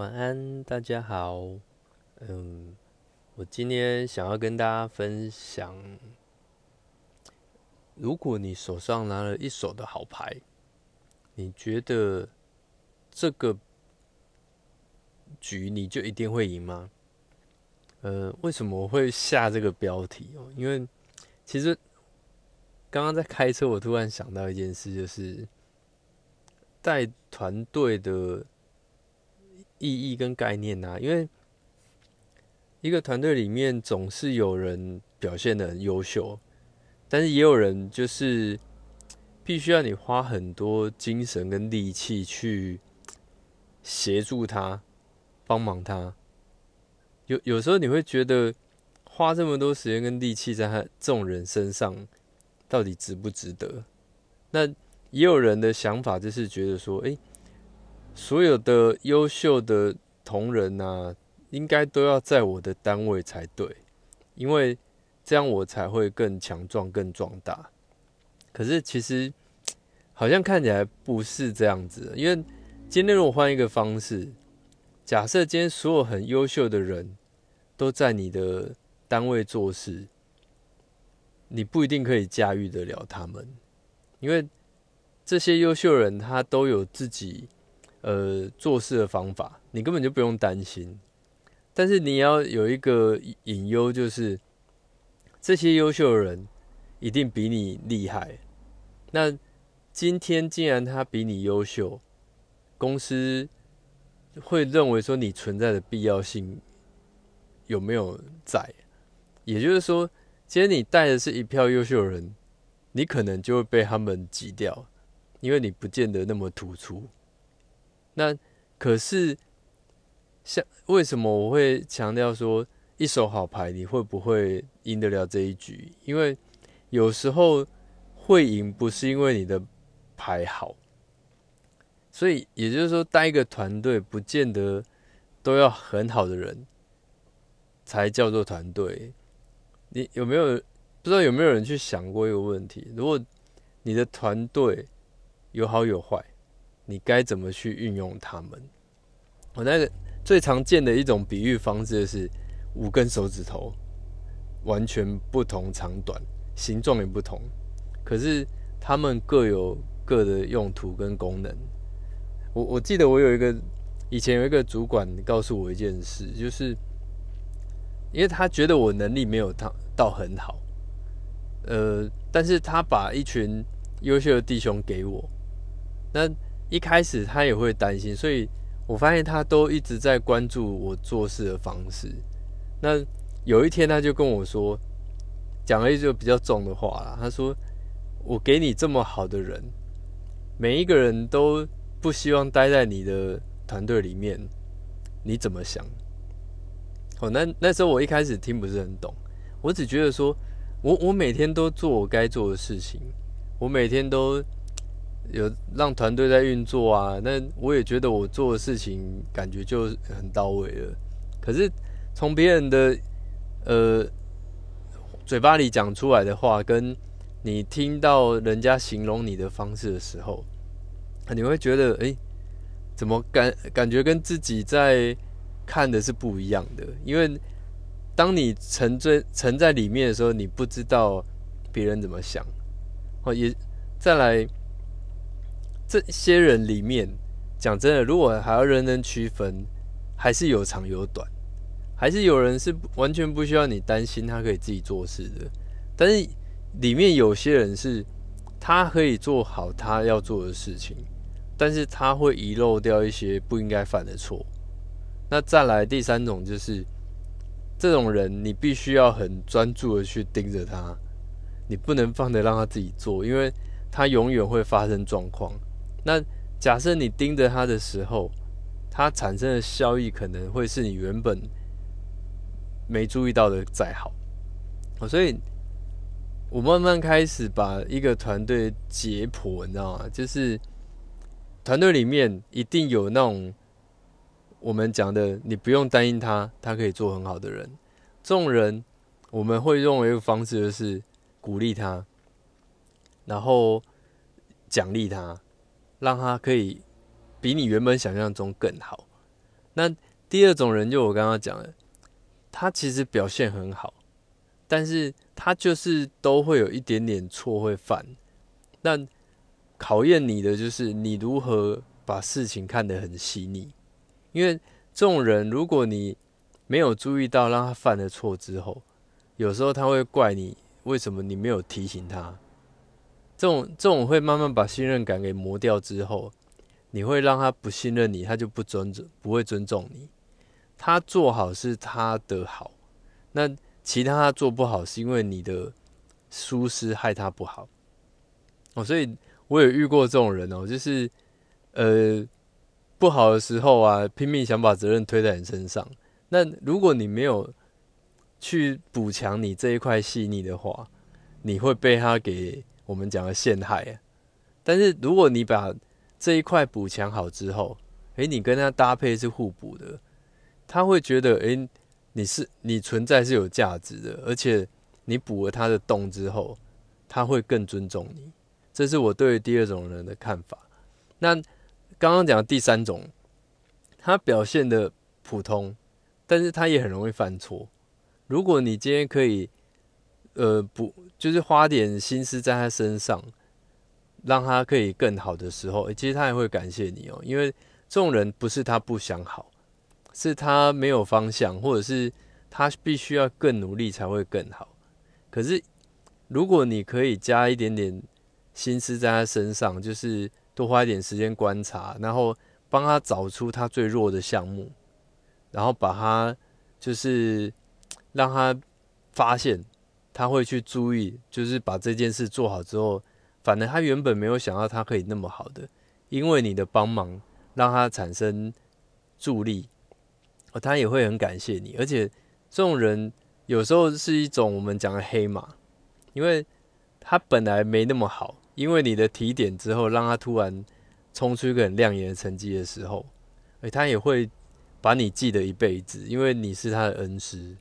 晚安，大家好。嗯，我今天想要跟大家分享，如果你手上拿了一手的好牌，你觉得这个局你就一定会赢吗？呃，为什么会下这个标题哦？因为其实刚刚在开车，我突然想到一件事，就是带团队的。意义跟概念啊，因为一个团队里面总是有人表现的很优秀，但是也有人就是必须要你花很多精神跟力气去协助他、帮忙他。有有时候你会觉得花这么多时间跟力气在他这种人身上，到底值不值得？那也有人的想法就是觉得说，哎。所有的优秀的同仁呐，应该都要在我的单位才对，因为这样我才会更强壮、更壮大。可是其实好像看起来不是这样子，因为今天如果换一个方式，假设今天所有很优秀的人都在你的单位做事，你不一定可以驾驭得了他们，因为这些优秀人他都有自己。呃，做事的方法，你根本就不用担心。但是你要有一个隐忧，就是这些优秀的人一定比你厉害。那今天既然他比你优秀，公司会认为说你存在的必要性有没有在？也就是说，今天你带的是一票优秀的人，你可能就会被他们挤掉，因为你不见得那么突出。那可是，像为什么我会强调说一手好牌你会不会赢得了这一局？因为有时候会赢不是因为你的牌好，所以也就是说带一个团队不见得都要很好的人才叫做团队。你有没有不知道有没有人去想过一个问题？如果你的团队有好有坏？你该怎么去运用它们？我那个最常见的一种比喻方式就是五根手指头，完全不同长短，形状也不同，可是它们各有各的用途跟功能。我我记得我有一个以前有一个主管告诉我一件事，就是因为他觉得我能力没有他到很好，呃，但是他把一群优秀的弟兄给我，那。一开始他也会担心，所以我发现他都一直在关注我做事的方式。那有一天他就跟我说，讲了一句比较重的话啦。他说：“我给你这么好的人，每一个人都不希望待在你的团队里面，你怎么想？”哦，那那时候我一开始听不是很懂，我只觉得说我我每天都做我该做的事情，我每天都。有让团队在运作啊，那我也觉得我做的事情感觉就很到位了。可是从别人的呃嘴巴里讲出来的话，跟你听到人家形容你的方式的时候，你会觉得哎，怎么感感觉跟自己在看的是不一样的？因为当你沉醉沉在里面的时候，你不知道别人怎么想。哦，也再来。这些人里面，讲真的，如果还要认真区分，还是有长有短，还是有人是完全不需要你担心，他可以自己做事的。但是里面有些人是，他可以做好他要做的事情，但是他会遗漏掉一些不应该犯的错。那再来第三种就是，这种人你必须要很专注的去盯着他，你不能放着让他自己做，因为他永远会发生状况。那假设你盯着它的时候，它产生的效益可能会是你原本没注意到的再好。所以我慢慢开始把一个团队解剖，你知道吗？就是团队里面一定有那种我们讲的，你不用担心他，他可以做很好的人。这种人我们会用一个方式，就是鼓励他，然后奖励他。让他可以比你原本想象中更好。那第二种人就我刚刚讲的，他其实表现很好，但是他就是都会有一点点错会犯。那考验你的就是你如何把事情看得很细腻，因为这种人，如果你没有注意到让他犯了错之后，有时候他会怪你为什么你没有提醒他。这种这种会慢慢把信任感给磨掉之后，你会让他不信任你，他就不尊重，不会尊重你。他做好是他的好，那其他他做不好是因为你的疏失害他不好。哦，所以我也遇过这种人哦，就是呃不好的时候啊，拼命想把责任推在你身上。那如果你没有去补强你这一块细腻的话，你会被他给。我们讲的陷害，但是如果你把这一块补强好之后，诶，你跟他搭配是互补的，他会觉得，诶，你是你存在是有价值的，而且你补了他的洞之后，他会更尊重你。这是我对第二种人的看法。那刚刚讲第三种，他表现的普通，但是他也很容易犯错。如果你今天可以。呃，不，就是花点心思在他身上，让他可以更好的时候，其实他也会感谢你哦。因为这种人不是他不想好，是他没有方向，或者是他必须要更努力才会更好。可是如果你可以加一点点心思在他身上，就是多花一点时间观察，然后帮他找出他最弱的项目，然后把他就是让他发现。他会去注意，就是把这件事做好之后，反正他原本没有想到他可以那么好的，因为你的帮忙让他产生助力，哦，他也会很感谢你。而且这种人有时候是一种我们讲的黑马，因为他本来没那么好，因为你的提点之后，让他突然冲出一个很亮眼的成绩的时候，哎，他也会把你记得一辈子，因为你是他的恩师。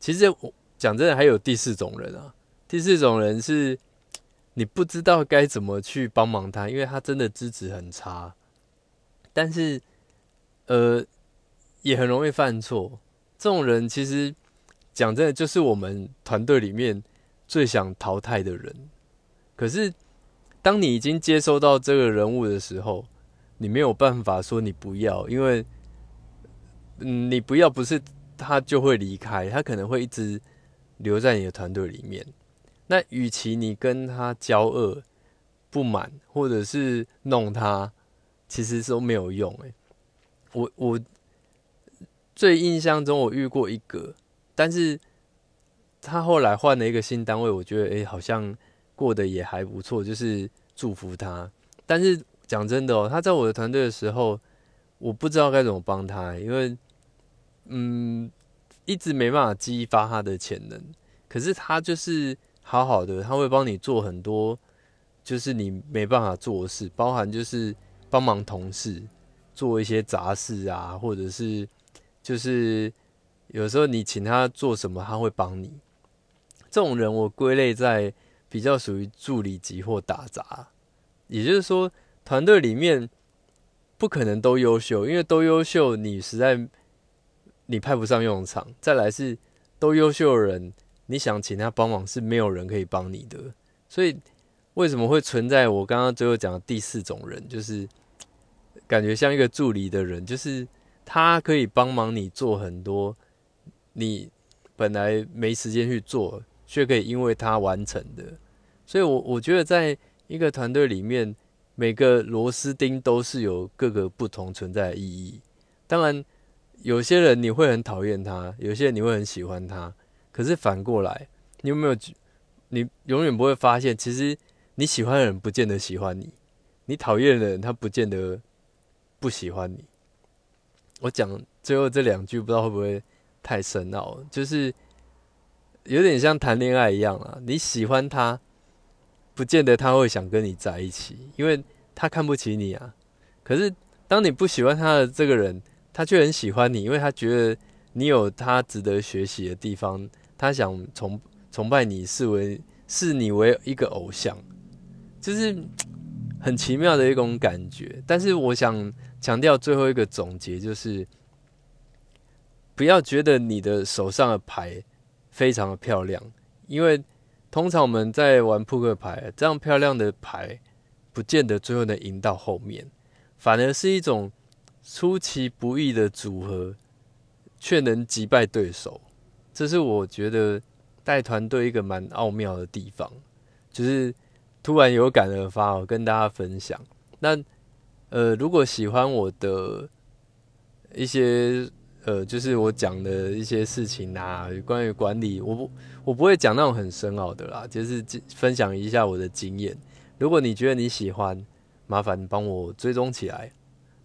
其实我。讲真的，还有第四种人啊。第四种人是你不知道该怎么去帮忙他，因为他真的资质很差，但是呃也很容易犯错。这种人其实讲真的，就是我们团队里面最想淘汰的人。可是当你已经接收到这个人物的时候，你没有办法说你不要，因为嗯，你不要不是他就会离开，他可能会一直。留在你的团队里面，那与其你跟他交恶、不满，或者是弄他，其实都没有用。诶，我我最印象中我遇过一个，但是他后来换了一个新单位，我觉得诶好像过得也还不错，就是祝福他。但是讲真的哦，他在我的团队的时候，我不知道该怎么帮他，因为嗯。一直没办法激发他的潜能，可是他就是好好的，他会帮你做很多，就是你没办法做的事，包含就是帮忙同事做一些杂事啊，或者是就是有时候你请他做什么，他会帮你。这种人我归类在比较属于助理级或打杂，也就是说团队里面不可能都优秀，因为都优秀你实在。你派不上用场，再来是都优秀的人，你想请他帮忙是没有人可以帮你的，所以为什么会存在我刚刚最后讲的第四种人，就是感觉像一个助理的人，就是他可以帮忙你做很多你本来没时间去做，却可以因为他完成的，所以我我觉得在一个团队里面，每个螺丝钉都是有各个不同存在的意义，当然。有些人你会很讨厌他，有些人你会很喜欢他。可是反过来，你有没有？你永远不会发现，其实你喜欢的人不见得喜欢你，你讨厌的人他不见得不喜欢你。我讲最后这两句，不知道会不会太深奥？就是有点像谈恋爱一样啊，你喜欢他，不见得他会想跟你在一起，因为他看不起你啊。可是当你不喜欢他的这个人，他却很喜欢你，因为他觉得你有他值得学习的地方，他想崇崇拜你，视为视你为一个偶像，就是 很奇妙的一种感觉。但是我想强调最后一个总结就是，不要觉得你的手上的牌非常的漂亮，因为通常我们在玩扑克牌，这样漂亮的牌不见得最后能赢到后面，反而是一种出其不意的组合，却能击败对手。这是我觉得带团队一个蛮奥妙的地方，就是突然有感而发，我跟大家分享。那呃，如果喜欢我的一些呃，就是我讲的一些事情啊，关于管理，我不我不会讲那种很深奥的啦，就是分享一下我的经验。如果你觉得你喜欢，麻烦帮我追踪起来。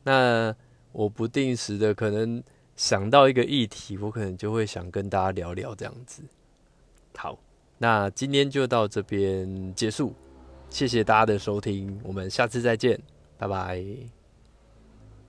那我不定时的可能想到一个议题，我可能就会想跟大家聊聊这样子。好，那今天就到这边结束，谢谢大家的收听，我们下次再见。拜拜。